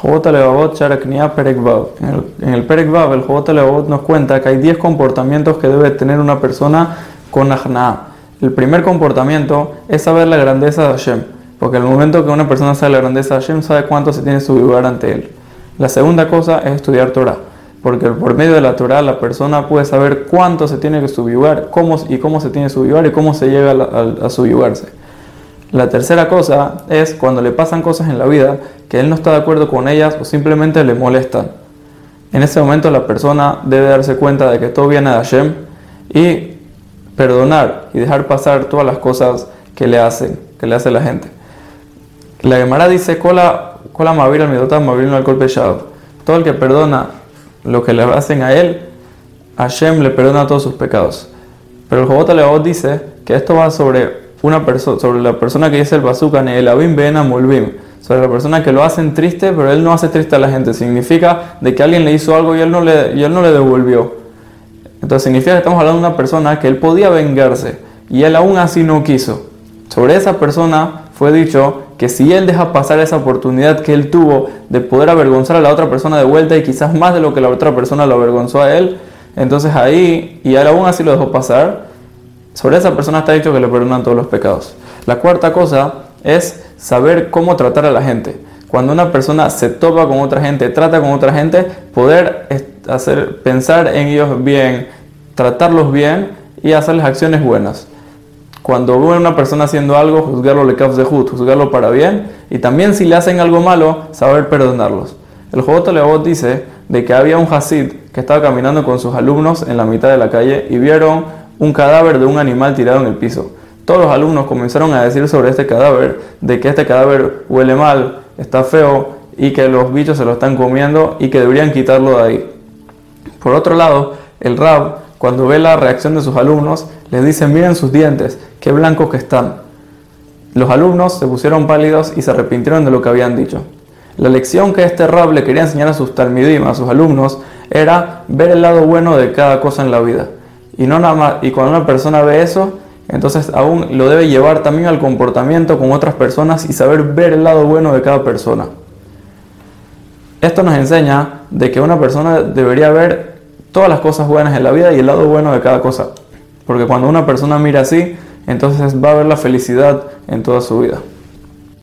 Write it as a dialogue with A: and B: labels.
A: Jota Levavot Sharaknia Perek Vav. En el, en el Jota Levavot nos cuenta que hay 10 comportamientos que debe tener una persona con Ajna. El primer comportamiento es saber la grandeza de Hashem, porque el momento que una persona sabe la grandeza de Hashem, sabe cuánto se tiene su lugar ante él. La segunda cosa es estudiar Torah, porque por medio de la Torah la persona puede saber cuánto se tiene que subyugar, cómo y cómo se tiene que subyugar y cómo se llega a, a, a subyugarse. La tercera cosa es cuando le pasan cosas en la vida que él no está de acuerdo con ellas o simplemente le molestan. En ese momento la persona debe darse cuenta de que todo viene de Hashem y perdonar y dejar pasar todas las cosas que le hacen, que le hace la gente. La Gemara dice, cola, cola mavir al midota, mavir al golpe Todo el que perdona lo que le hacen a él, Hashem le perdona todos sus pecados. Pero el Jobot dice que esto va sobre una persona, sobre la persona que dice el bazooka, el abim ben amulbim, sobre la persona que lo hacen triste, pero él no hace triste a la gente. Significa de que alguien le hizo algo y él no le, y él no le devolvió. Entonces significa que estamos hablando de una persona que él podía vengarse y él aún así no quiso. Sobre esa persona fue dicho que si él deja pasar esa oportunidad que él tuvo de poder avergonzar a la otra persona de vuelta y quizás más de lo que la otra persona lo avergonzó a él, entonces ahí, y él aún así lo dejó pasar, sobre esa persona está dicho que le perdonan todos los pecados. La cuarta cosa es saber cómo tratar a la gente. Cuando una persona se topa con otra gente, trata con otra gente, poder hacer, pensar en ellos bien, tratarlos bien y hacerles acciones buenas. Cuando ve una persona haciendo algo, juzgarlo le de jud, juzgarlo para bien y también si le hacen algo malo, saber perdonarlos. El Leobot dice de que había un Hasid que estaba caminando con sus alumnos en la mitad de la calle y vieron un cadáver de un animal tirado en el piso. Todos los alumnos comenzaron a decir sobre este cadáver de que este cadáver huele mal, está feo y que los bichos se lo están comiendo y que deberían quitarlo de ahí. Por otro lado, el Rab, cuando ve la reacción de sus alumnos, les dice, miren sus dientes, qué blancos que están. Los alumnos se pusieron pálidos y se arrepintieron de lo que habían dicho. La lección que este Rab le quería enseñar a sus talmidim, a sus alumnos, era ver el lado bueno de cada cosa en la vida. Y, no nada más, y cuando una persona ve eso, entonces aún lo debe llevar también al comportamiento con otras personas y saber ver el lado bueno de cada persona. Esto nos enseña de que una persona debería ver todas las cosas buenas en la vida y el lado bueno de cada cosa. Porque cuando una persona mira así, entonces va a ver la felicidad en toda su vida.